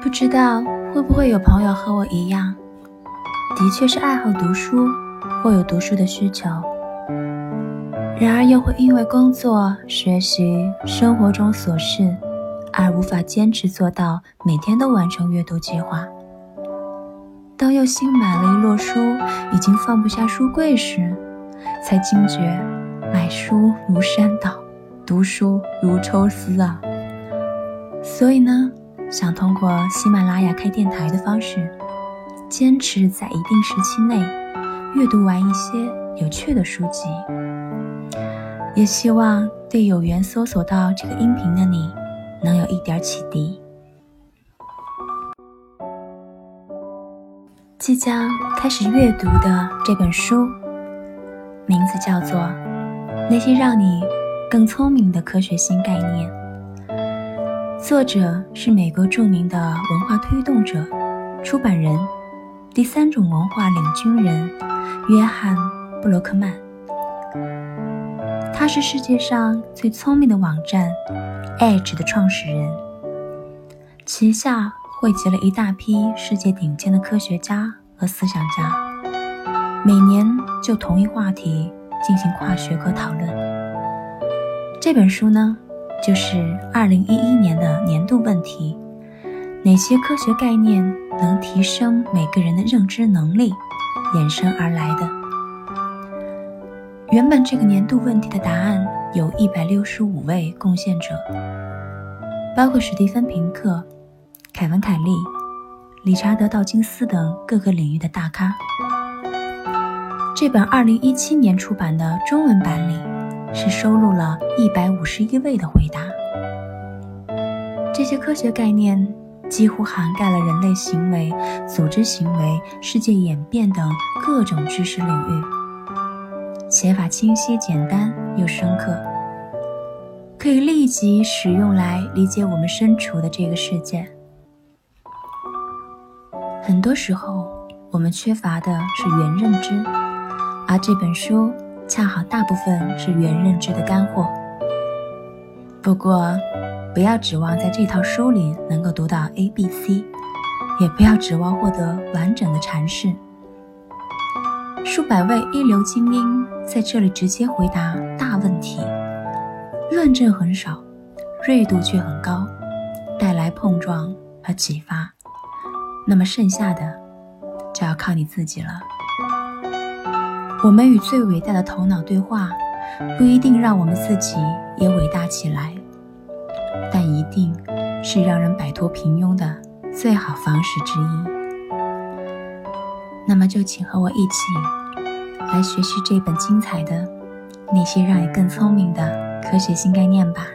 不知道会不会有朋友和我一样，的确是爱好读书或有读书的需求。然而，又会因为工作、学习、生活中琐事，而无法坚持做到每天都完成阅读计划。当又新买了一摞书，已经放不下书柜时，才惊觉买书如山倒，读书如抽丝啊！所以呢，想通过喜马拉雅开电台的方式，坚持在一定时期内阅读完一些有趣的书籍。也希望对有缘搜索到这个音频的你，能有一点启迪。即将开始阅读的这本书，名字叫做《那些让你更聪明的科学新概念》，作者是美国著名的文化推动者、出版人、第三种文化领军人约翰·布洛克曼。他是世界上最聪明的网站 Edge 的创始人，旗下汇集了一大批世界顶尖的科学家和思想家，每年就同一话题进行跨学科讨论。这本书呢，就是2011年的年度问题：哪些科学概念能提升每个人的认知能力衍生而来的。原本这个年度问题的答案有一百六十五位贡献者，包括史蒂芬·平克、凯文·凯利、理查德·道金斯等各个领域的大咖。这本二零一七年出版的中文版里，是收录了一百五十一位的回答。这些科学概念几乎涵盖了人类行为、组织行为、世界演变等各种知识领域。写法清晰、简单又深刻，可以立即使用来理解我们身处的这个世界。很多时候，我们缺乏的是原认知，而这本书恰好大部分是原认知的干货。不过，不要指望在这套书里能够读到 A、B、C，也不要指望获得完整的阐释。数百位一流精英在这里直接回答大问题，论证很少，锐度却很高，带来碰撞和启发。那么剩下的就要靠你自己了。我们与最伟大的头脑对话，不一定让我们自己也伟大起来，但一定是让人摆脱平庸的最好方式之一。那么就请和我一起来学习这本精彩的那些让你更聪明的科学新概念吧。